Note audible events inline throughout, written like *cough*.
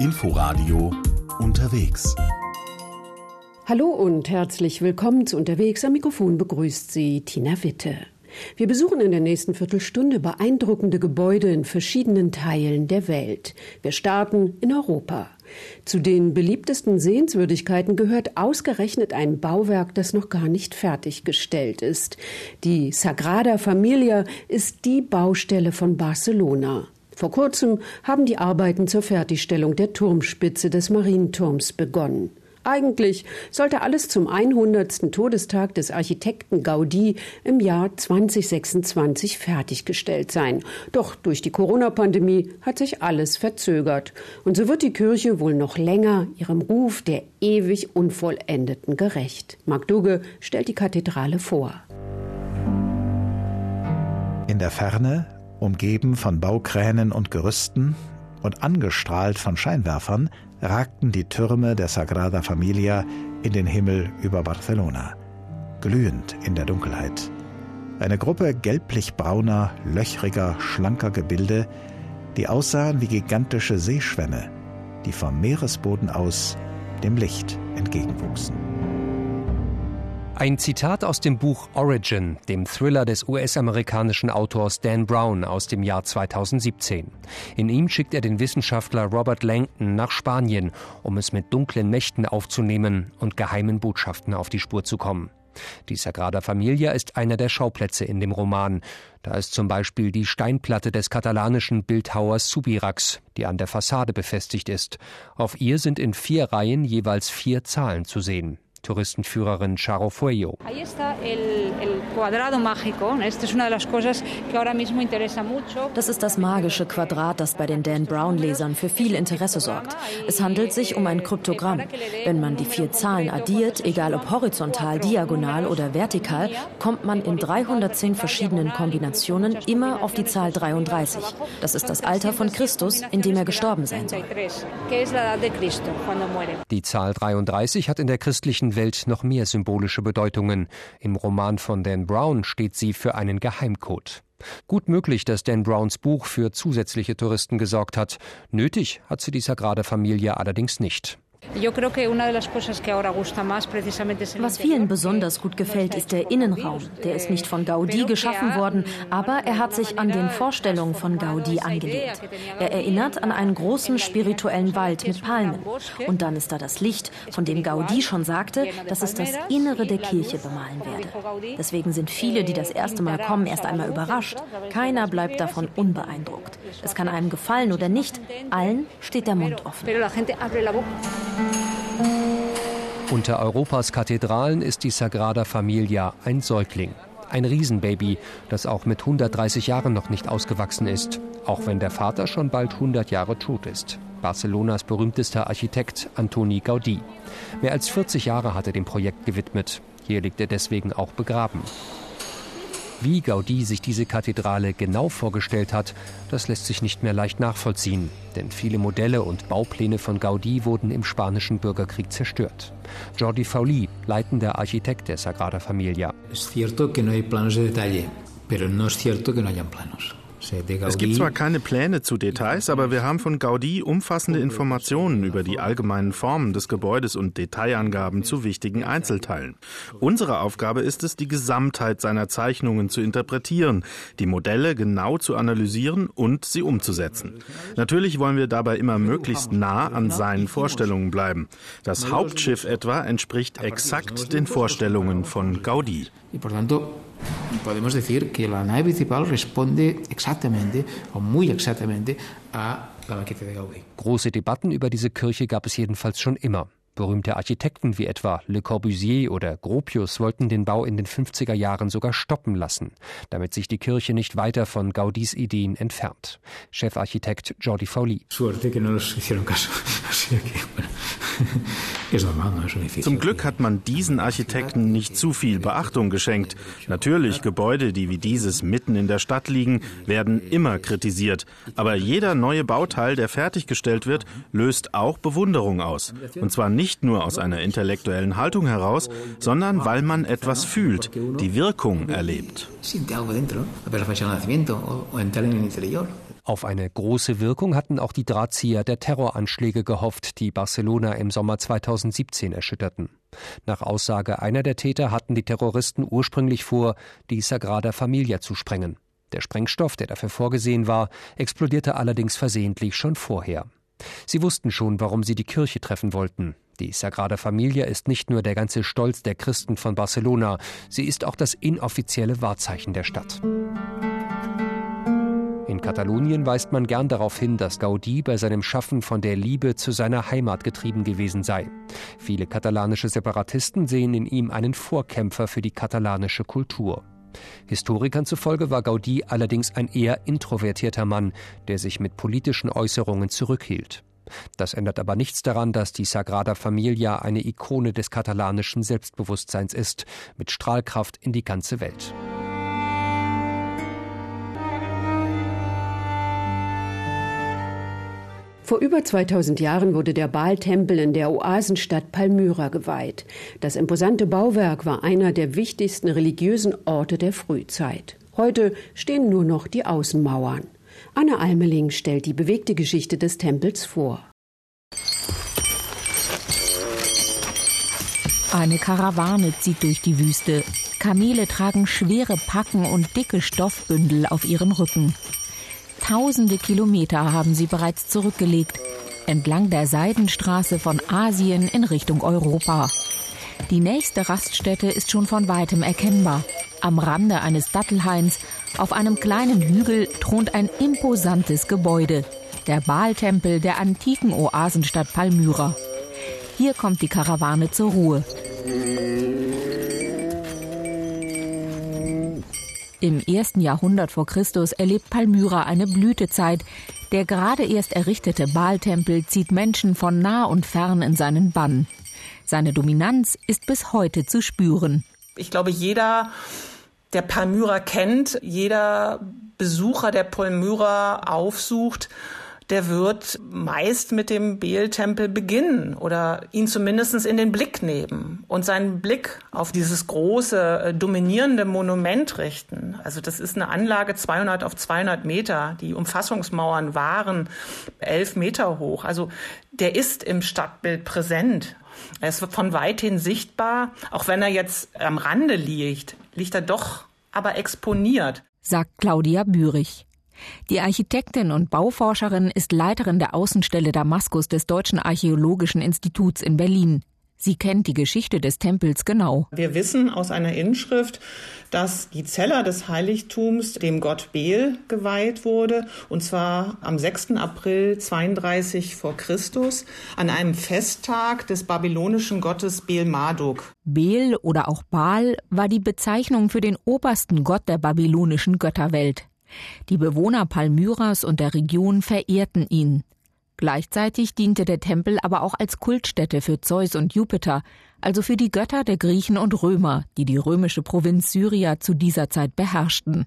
Inforadio unterwegs. Hallo und herzlich willkommen zu Unterwegs. Am Mikrofon begrüßt Sie Tina Witte. Wir besuchen in der nächsten Viertelstunde beeindruckende Gebäude in verschiedenen Teilen der Welt. Wir starten in Europa. Zu den beliebtesten Sehenswürdigkeiten gehört ausgerechnet ein Bauwerk, das noch gar nicht fertiggestellt ist. Die Sagrada Familia ist die Baustelle von Barcelona. Vor kurzem haben die Arbeiten zur Fertigstellung der Turmspitze des Marienturms begonnen. Eigentlich sollte alles zum 100. Todestag des Architekten Gaudi im Jahr 2026 fertiggestellt sein. Doch durch die Corona-Pandemie hat sich alles verzögert. Und so wird die Kirche wohl noch länger ihrem Ruf der ewig Unvollendeten gerecht. Mark Dugge stellt die Kathedrale vor. In der Ferne Umgeben von Baukränen und Gerüsten und angestrahlt von Scheinwerfern ragten die Türme der Sagrada Familia in den Himmel über Barcelona, glühend in der Dunkelheit. Eine Gruppe gelblich-brauner, löchriger, schlanker Gebilde, die aussahen wie gigantische Seeschwämme, die vom Meeresboden aus dem Licht entgegenwuchsen. Ein Zitat aus dem Buch Origin, dem Thriller des US-amerikanischen Autors Dan Brown aus dem Jahr 2017. In ihm schickt er den Wissenschaftler Robert Langton nach Spanien, um es mit dunklen Mächten aufzunehmen und geheimen Botschaften auf die Spur zu kommen. Die Sagrada Familia ist einer der Schauplätze in dem Roman. Da ist zum Beispiel die Steinplatte des katalanischen Bildhauers Subirax, die an der Fassade befestigt ist. Auf ihr sind in vier Reihen jeweils vier Zahlen zu sehen. Touristenführerin Charo Fuello. Das ist das magische Quadrat, das bei den Dan Brown-Lesern für viel Interesse sorgt. Es handelt sich um ein Kryptogramm. Wenn man die vier Zahlen addiert, egal ob horizontal, diagonal oder vertikal, kommt man in 310 verschiedenen Kombinationen immer auf die Zahl 33. Das ist das Alter von Christus, in dem er gestorben sein soll. Die Zahl 33 hat in der christlichen Welt noch mehr symbolische Bedeutungen. Im Roman von Dan Brown steht sie für einen Geheimcode. Gut möglich, dass Dan Browns Buch für zusätzliche Touristen gesorgt hat. Nötig hat sie die Sagrada Familie allerdings nicht. Was vielen besonders gut gefällt, ist der Innenraum. Der ist nicht von Gaudi geschaffen worden, aber er hat sich an den Vorstellungen von Gaudi angelehnt. Er erinnert an einen großen spirituellen Wald mit Palmen. Und dann ist da das Licht, von dem Gaudi schon sagte, dass es das Innere der Kirche bemalen werde. Deswegen sind viele, die das erste Mal kommen, erst einmal überrascht. Keiner bleibt davon unbeeindruckt. Es kann einem gefallen oder nicht, allen steht der Mund offen. Unter Europas Kathedralen ist die Sagrada Familia ein Säugling. Ein Riesenbaby, das auch mit 130 Jahren noch nicht ausgewachsen ist, auch wenn der Vater schon bald 100 Jahre tot ist. Barcelonas berühmtester Architekt Antoni Gaudí. Mehr als 40 Jahre hat er dem Projekt gewidmet. Hier liegt er deswegen auch begraben. Wie Gaudí sich diese Kathedrale genau vorgestellt hat, das lässt sich nicht mehr leicht nachvollziehen, denn viele Modelle und Baupläne von Gaudí wurden im spanischen Bürgerkrieg zerstört. Jordi Fauli, leitender Architekt der Sagrada Familia. Es cierto que no hay planos de detalle, pero no es cierto que no hayan planos. Es gibt zwar keine Pläne zu Details, aber wir haben von Gaudí umfassende Informationen über die allgemeinen Formen des Gebäudes und Detailangaben zu wichtigen Einzelteilen. Unsere Aufgabe ist es, die Gesamtheit seiner Zeichnungen zu interpretieren, die Modelle genau zu analysieren und sie umzusetzen. Natürlich wollen wir dabei immer möglichst nah an seinen Vorstellungen bleiben. Das Hauptschiff etwa entspricht exakt den Vorstellungen von Gaudí. Podemos decir que la nave principal responde exactamente o muy exactamente a la maqueta de Gaudí. Große Debatten über diese Kirche gab es jedenfalls schon immer. Berühmte Architekten wie etwa Le Corbusier oder Gropius wollten den Bau in den 50er Jahren sogar stoppen lassen, damit sich die Kirche nicht weiter von Gaudis Ideen entfernt. Chefarchitekt Jordi Fauli. Suerte que no nos hicieron caso. *laughs* *laughs* Zum Glück hat man diesen Architekten nicht zu viel Beachtung geschenkt. Natürlich, Gebäude, die wie dieses mitten in der Stadt liegen, werden immer kritisiert. Aber jeder neue Bauteil, der fertiggestellt wird, löst auch Bewunderung aus. Und zwar nicht nur aus einer intellektuellen Haltung heraus, sondern weil man etwas fühlt, die Wirkung erlebt. Auf eine große Wirkung hatten auch die Drahtzieher der Terroranschläge gehofft, die Barcelona im Sommer 2017 erschütterten. Nach Aussage einer der Täter hatten die Terroristen ursprünglich vor, die Sagrada Familia zu sprengen. Der Sprengstoff, der dafür vorgesehen war, explodierte allerdings versehentlich schon vorher. Sie wussten schon, warum sie die Kirche treffen wollten. Die Sagrada Familia ist nicht nur der ganze Stolz der Christen von Barcelona, sie ist auch das inoffizielle Wahrzeichen der Stadt. In Katalonien weist man gern darauf hin, dass Gaudí bei seinem Schaffen von der Liebe zu seiner Heimat getrieben gewesen sei. Viele katalanische Separatisten sehen in ihm einen Vorkämpfer für die katalanische Kultur. Historikern zufolge war Gaudí allerdings ein eher introvertierter Mann, der sich mit politischen Äußerungen zurückhielt. Das ändert aber nichts daran, dass die Sagrada Familia eine Ikone des katalanischen Selbstbewusstseins ist, mit Strahlkraft in die ganze Welt. Vor über 2000 Jahren wurde der Baal-Tempel in der Oasenstadt Palmyra geweiht. Das imposante Bauwerk war einer der wichtigsten religiösen Orte der Frühzeit. Heute stehen nur noch die Außenmauern. Anne Almeling stellt die bewegte Geschichte des Tempels vor. Eine Karawane zieht durch die Wüste. Kamele tragen schwere Packen und dicke Stoffbündel auf ihren Rücken. Tausende Kilometer haben sie bereits zurückgelegt, entlang der Seidenstraße von Asien in Richtung Europa. Die nächste Raststätte ist schon von weitem erkennbar. Am Rande eines Dattelhains, auf einem kleinen Hügel, thront ein imposantes Gebäude, der Baaltempel der antiken Oasenstadt Palmyra. Hier kommt die Karawane zur Ruhe. Im ersten Jahrhundert vor Christus erlebt Palmyra eine Blütezeit. Der gerade erst errichtete Baaltempel zieht Menschen von nah und fern in seinen Bann. Seine Dominanz ist bis heute zu spüren. Ich glaube, jeder, der Palmyra kennt, jeder Besucher, der Palmyra aufsucht, der wird meist mit dem Beel-Tempel beginnen oder ihn zumindest in den Blick nehmen und seinen Blick auf dieses große, äh, dominierende Monument richten. Also das ist eine Anlage 200 auf 200 Meter. Die Umfassungsmauern waren elf Meter hoch. Also der ist im Stadtbild präsent. Er ist von weithin sichtbar, auch wenn er jetzt am Rande liegt, liegt er doch aber exponiert. Sagt Claudia Bürich. Die Architektin und Bauforscherin ist Leiterin der Außenstelle Damaskus des Deutschen Archäologischen Instituts in Berlin. Sie kennt die Geschichte des Tempels genau. Wir wissen aus einer Inschrift, dass die Zeller des Heiligtums dem Gott Bel geweiht wurde, und zwar am 6. April 32 vor Christus an einem Festtag des babylonischen Gottes Bel Marduk. Bel oder auch Baal war die Bezeichnung für den obersten Gott der babylonischen Götterwelt. Die Bewohner Palmyras und der Region verehrten ihn. Gleichzeitig diente der Tempel aber auch als Kultstätte für Zeus und Jupiter, also für die Götter der Griechen und Römer, die die römische Provinz Syria zu dieser Zeit beherrschten.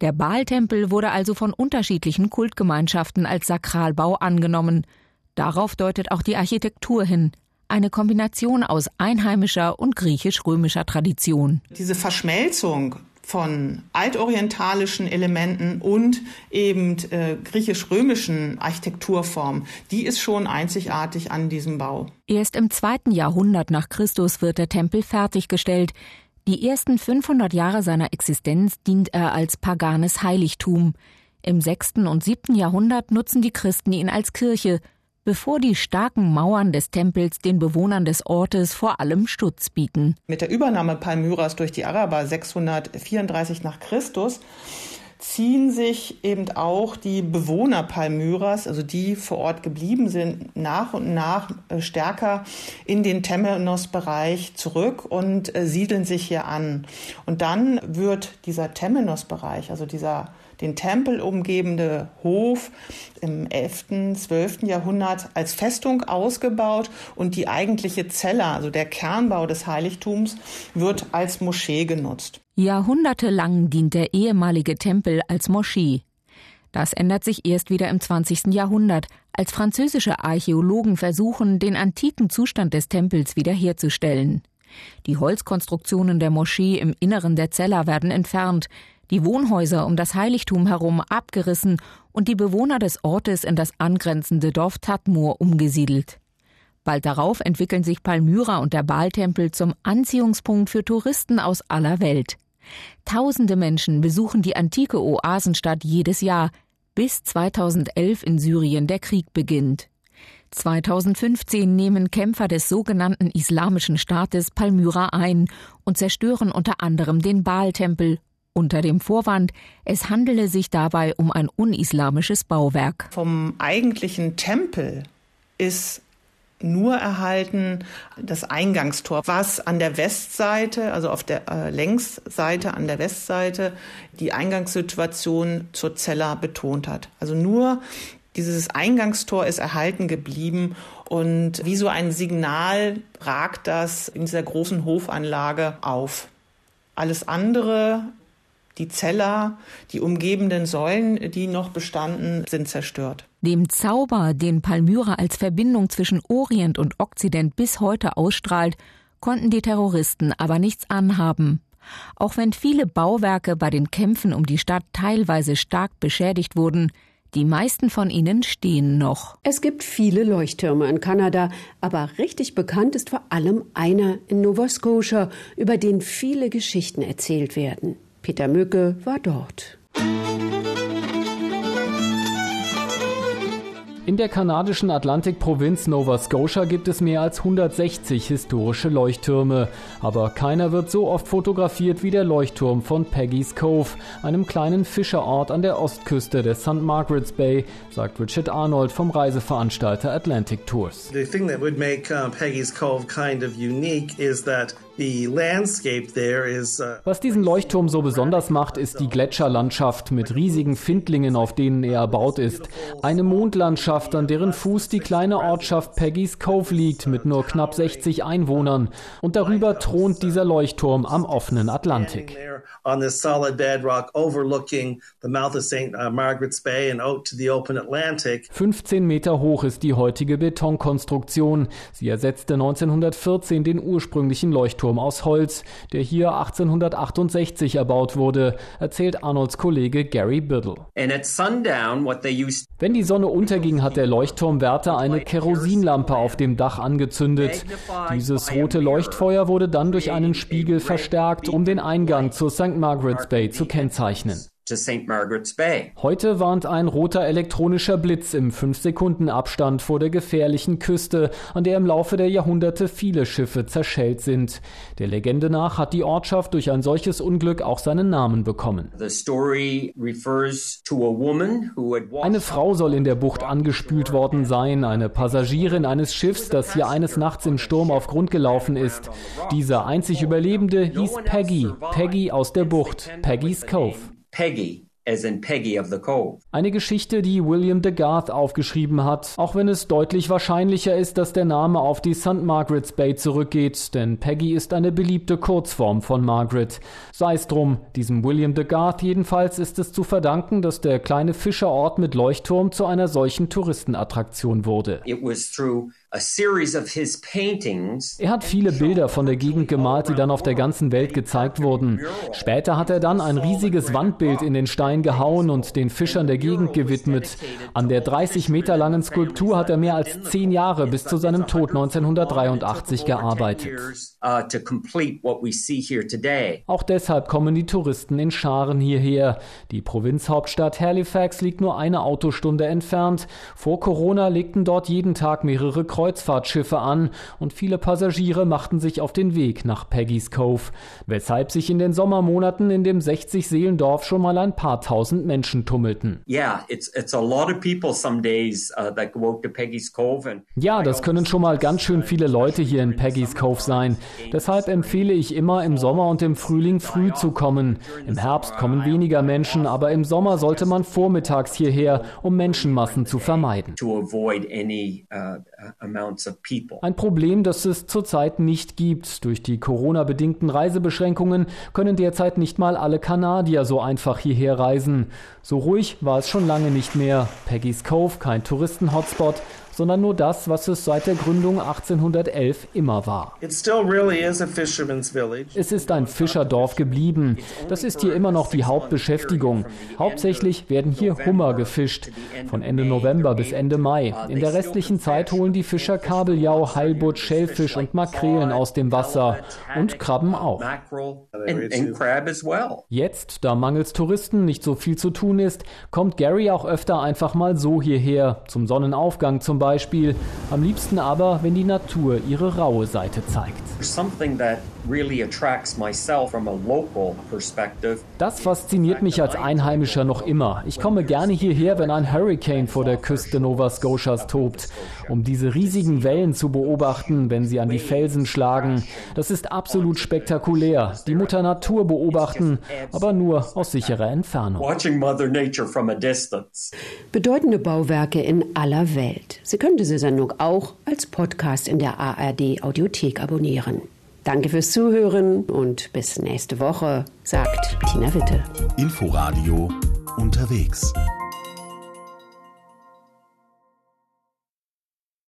Der Baal-Tempel wurde also von unterschiedlichen Kultgemeinschaften als Sakralbau angenommen. Darauf deutet auch die Architektur hin. Eine Kombination aus einheimischer und griechisch-römischer Tradition. Diese Verschmelzung von altorientalischen Elementen und eben äh, griechisch-römischen Architekturformen, die ist schon einzigartig an diesem Bau. Erst im zweiten Jahrhundert nach Christus wird der Tempel fertiggestellt. Die ersten 500 Jahre seiner Existenz dient er als paganes Heiligtum. Im sechsten und siebten Jahrhundert nutzen die Christen ihn als Kirche, bevor die starken Mauern des Tempels den Bewohnern des Ortes vor allem Schutz bieten. Mit der Übernahme Palmyras durch die Araber 634 nach Christus ziehen sich eben auch die Bewohner Palmyras, also die vor Ort geblieben sind, nach und nach äh, stärker in den Temenos-Bereich zurück und äh, siedeln sich hier an. Und dann wird dieser Temenos-Bereich, also dieser den Tempel umgebende Hof im 11., 12. Jahrhundert als Festung ausgebaut und die eigentliche Zelle, also der Kernbau des Heiligtums, wird als Moschee genutzt. Jahrhundertelang dient der ehemalige Tempel als Moschee. Das ändert sich erst wieder im 20. Jahrhundert, als französische Archäologen versuchen, den antiken Zustand des Tempels wiederherzustellen. Die Holzkonstruktionen der Moschee im Inneren der Zella werden entfernt, die Wohnhäuser um das Heiligtum herum abgerissen und die Bewohner des Ortes in das angrenzende Dorf Tadmur umgesiedelt. Bald darauf entwickeln sich Palmyra und der Baaltempel zum Anziehungspunkt für Touristen aus aller Welt. Tausende Menschen besuchen die antike Oasenstadt jedes Jahr, bis 2011 in Syrien der Krieg beginnt. 2015 nehmen Kämpfer des sogenannten Islamischen Staates Palmyra ein und zerstören unter anderem den Baaltempel unter dem Vorwand, es handele sich dabei um ein unislamisches Bauwerk. Vom eigentlichen Tempel ist nur erhalten das Eingangstor, was an der Westseite, also auf der äh, Längsseite an der Westseite, die Eingangssituation zur Zella betont hat. Also nur dieses Eingangstor ist erhalten geblieben und wie so ein Signal ragt das in dieser großen Hofanlage auf. Alles andere die Zeller, die umgebenden Säulen, die noch bestanden, sind zerstört. Dem Zauber, den Palmyra als Verbindung zwischen Orient und Okzident bis heute ausstrahlt, konnten die Terroristen aber nichts anhaben. Auch wenn viele Bauwerke bei den Kämpfen um die Stadt teilweise stark beschädigt wurden, die meisten von ihnen stehen noch. Es gibt viele Leuchttürme in Kanada, aber richtig bekannt ist vor allem einer in Nova Scotia, über den viele Geschichten erzählt werden. Peter Mücke war dort. In der kanadischen Atlantikprovinz Nova Scotia gibt es mehr als 160 historische Leuchttürme. Aber keiner wird so oft fotografiert wie der Leuchtturm von Peggy's Cove, einem kleinen Fischerort an der Ostküste der St. Margaret's Bay, sagt Richard Arnold vom Reiseveranstalter Atlantic Tours. The thing that would make uh, Peggy's Cove kind of unique is that Was diesen Leuchtturm so besonders macht, ist die Gletscherlandschaft mit riesigen Findlingen, auf denen er erbaut ist. Eine Mondlandschaft, an deren Fuß die kleine Ortschaft Peggy's Cove liegt, mit nur knapp 60 Einwohnern. Und darüber thront dieser Leuchtturm am offenen Atlantik. 15 uh, Meter hoch ist die heutige Betonkonstruktion. Sie ersetzte 1914 den ursprünglichen Leuchtturm Leuchtturm aus Holz, der hier 1868 erbaut wurde, erzählt Arnolds Kollege Gary Biddle. Wenn die Sonne unterging, hat der Leuchtturmwärter eine Kerosinlampe auf dem Dach angezündet. Dieses rote Leuchtfeuer wurde dann durch einen Spiegel verstärkt, um den Eingang zur St. Margaret's Bay zu kennzeichnen to St. Margaret's Bay. Heute warnt ein roter elektronischer Blitz im 5-Sekunden-Abstand vor der gefährlichen Küste, an der im Laufe der Jahrhunderte viele Schiffe zerschellt sind. Der Legende nach hat die Ortschaft durch ein solches Unglück auch seinen Namen bekommen. Eine Frau soll in der Bucht angespült worden sein, eine Passagierin eines Schiffs, das hier eines Nachts im Sturm auf Grund gelaufen ist. Dieser einzig Überlebende hieß Peggy, Peggy aus der Bucht, Peggy's Cove. Peggy as in Peggy of the Cove. Eine Geschichte, die William de Garth aufgeschrieben hat, auch wenn es deutlich wahrscheinlicher ist, dass der Name auf die St. Margaret's Bay zurückgeht, denn Peggy ist eine beliebte Kurzform von Margaret. Sei es drum, diesem William de Garth jedenfalls ist es zu verdanken, dass der kleine Fischerort mit Leuchtturm zu einer solchen Touristenattraktion wurde. It was through er hat viele Bilder von der Gegend gemalt, die dann auf der ganzen Welt gezeigt wurden. Später hat er dann ein riesiges Wandbild in den Stein gehauen und den Fischern der Gegend gewidmet. An der 30 Meter langen Skulptur hat er mehr als zehn Jahre bis zu seinem Tod 1983 gearbeitet. Uh, Auch deshalb kommen die Touristen in Scharen hierher. Die Provinzhauptstadt Halifax liegt nur eine Autostunde entfernt. Vor Corona legten dort jeden Tag mehrere Kreuz Kreuzfahrtschiffe an und viele Passagiere machten sich auf den Weg nach Peggy's Cove, weshalb sich in den Sommermonaten in dem 60-Seelendorf schon mal ein paar tausend Menschen tummelten. Uh, ja, das können schon mal ganz schön viele Leute hier in Peggy's Cove sein. Deshalb empfehle ich immer, im Sommer und im Frühling früh zu kommen. Im Herbst kommen weniger Menschen, aber im Sommer sollte man vormittags hierher, um Menschenmassen zu vermeiden. To avoid any, uh, Ein Problem, das es zurzeit nicht gibt. Durch die Corona-bedingten Reisebeschränkungen können derzeit nicht mal alle Kanadier so einfach hierher reisen. So ruhig war es schon lange nicht mehr. Peggy's Cove, kein Touristen-Hotspot, sondern nur das, was es seit der Gründung 1811 immer war. Es ist ein Fischerdorf geblieben. Das ist hier immer noch die Hauptbeschäftigung. Hauptsächlich werden hier Hummer gefischt, von Ende November bis Ende Mai. In der restlichen Zeit holen die Fischer Kabeljau, Heilbutt, Schellfisch und Makrelen aus dem Wasser und Krabben auch. Jetzt, da mangels Touristen nicht so viel zu tun ist, kommt Gary auch öfter einfach mal so hierher, zum Sonnenaufgang zum Beispiel, am liebsten aber, wenn die Natur ihre raue Seite zeigt. Das fasziniert mich als Einheimischer noch immer. Ich komme gerne hierher, wenn ein Hurricane vor der Küste Nova Scotias tobt, um diese riesigen Wellen zu beobachten, wenn sie an die Felsen schlagen. Das ist absolut spektakulär. Die Mutter Natur beobachten, aber nur aus sicherer Entfernung. Bedeutende Bauwerke in aller Welt. Sie können diese Sendung auch als Podcast in der ARD Audiothek abonnieren. Danke fürs Zuhören und bis nächste Woche, sagt Tina Witte. Inforadio unterwegs.